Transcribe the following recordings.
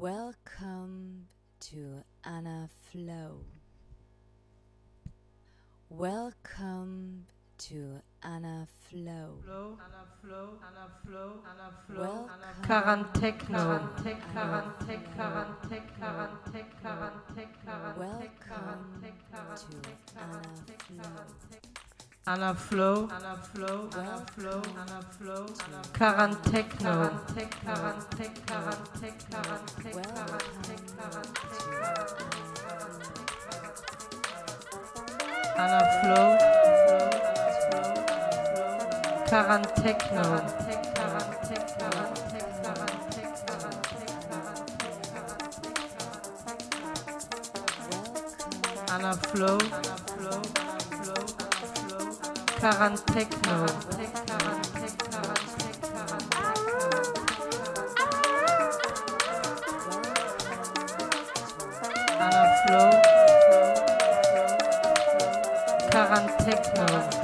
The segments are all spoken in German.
Welcome to Anna Flow. Welcome to Anna Flow. Flow, Anna Flow, Anna Flow, Anna Flow, Welcome to Anna Flow. Anna Flow, Anna Flow, Anna Flow, Anna Flow, Anna Karantechno. Karantech, Karantech, Karantech, Karantech, Karantech, Karantech, Anna Flow, Karantechno. Karantech, Karantech, Karantech, Karantech, Karantech, Welcome Anna Flow, Anna Karantechno. Karantech, Karantech, Karantech, Karantech, Anna Flow, Karantechno.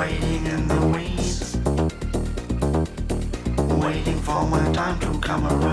Waiting in the wings, waiting for my time to come around.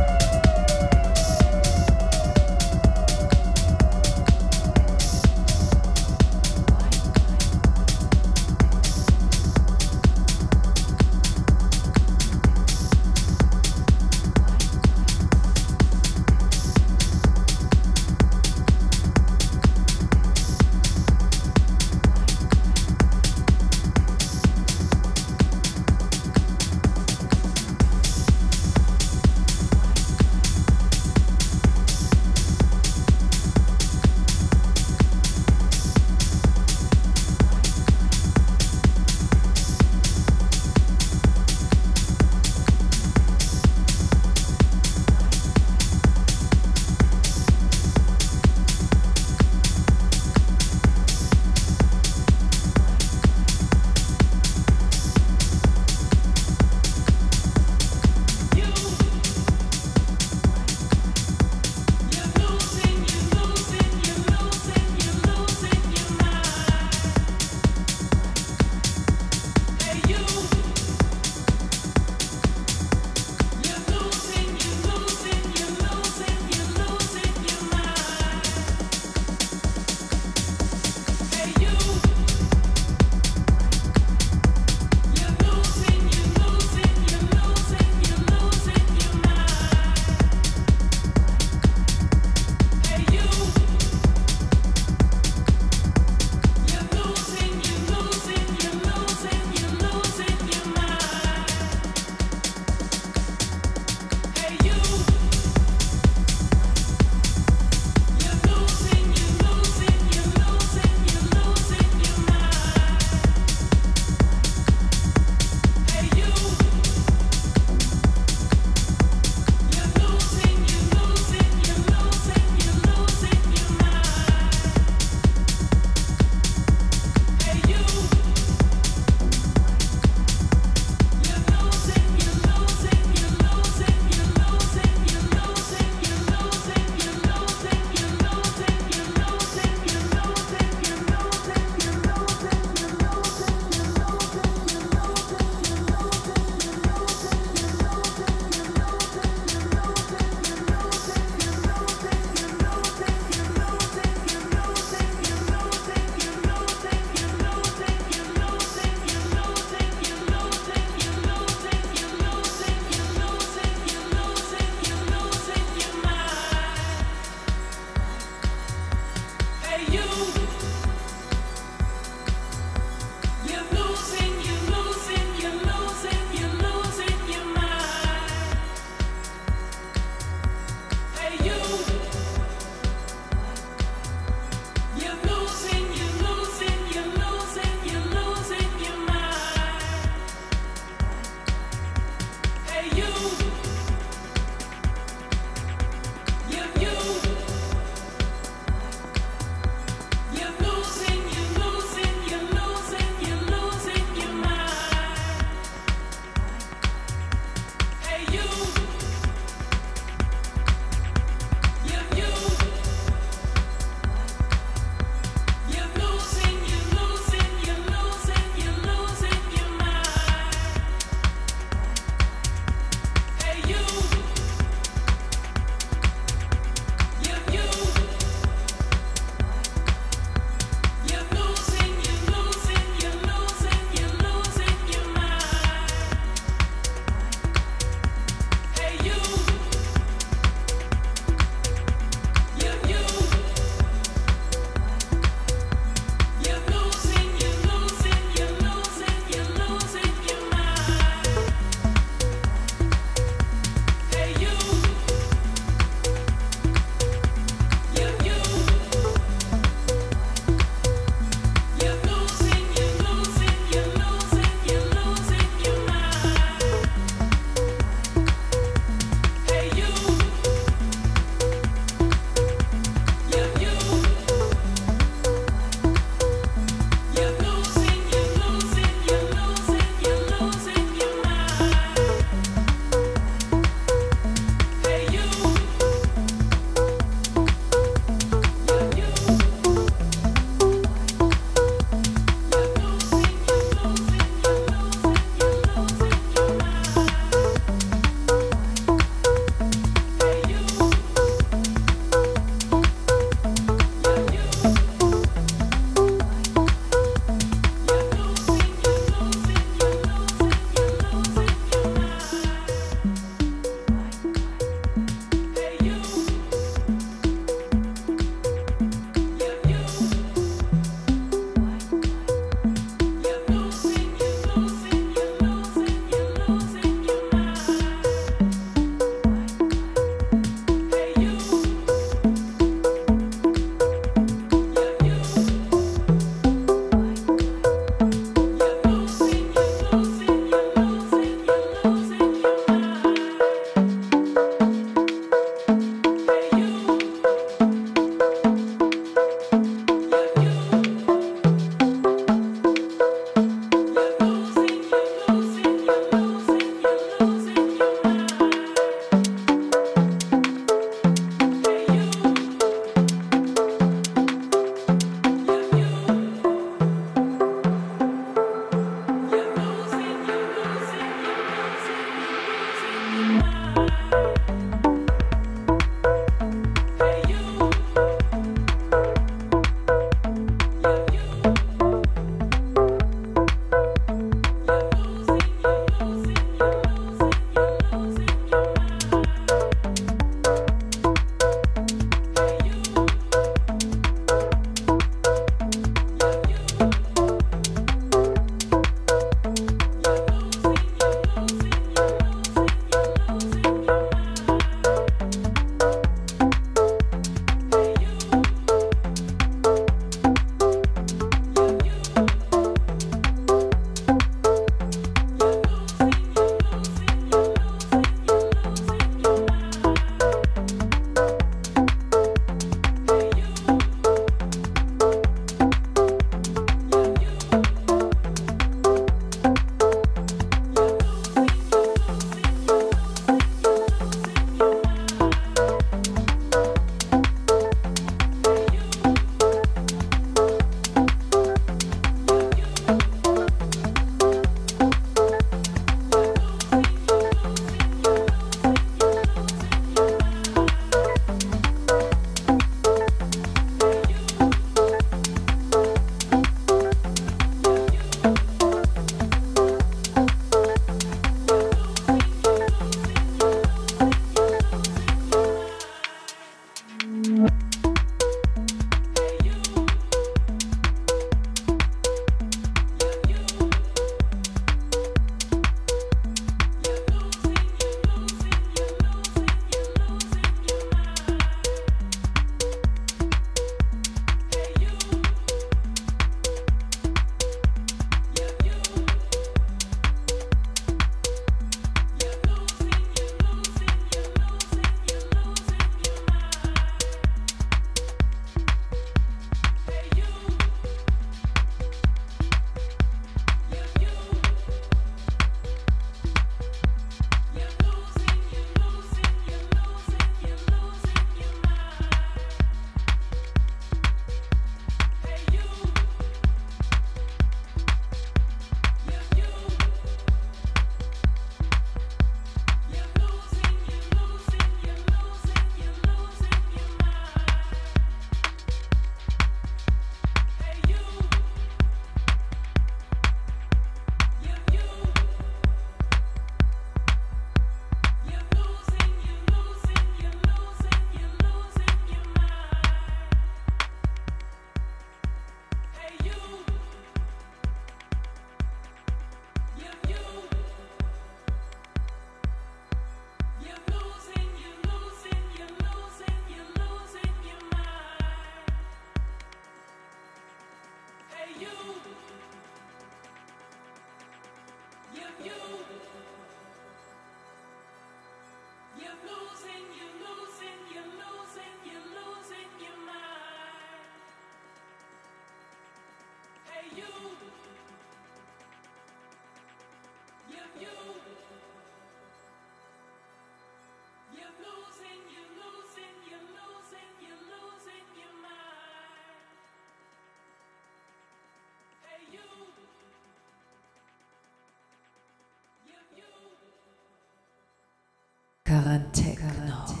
Current Techno.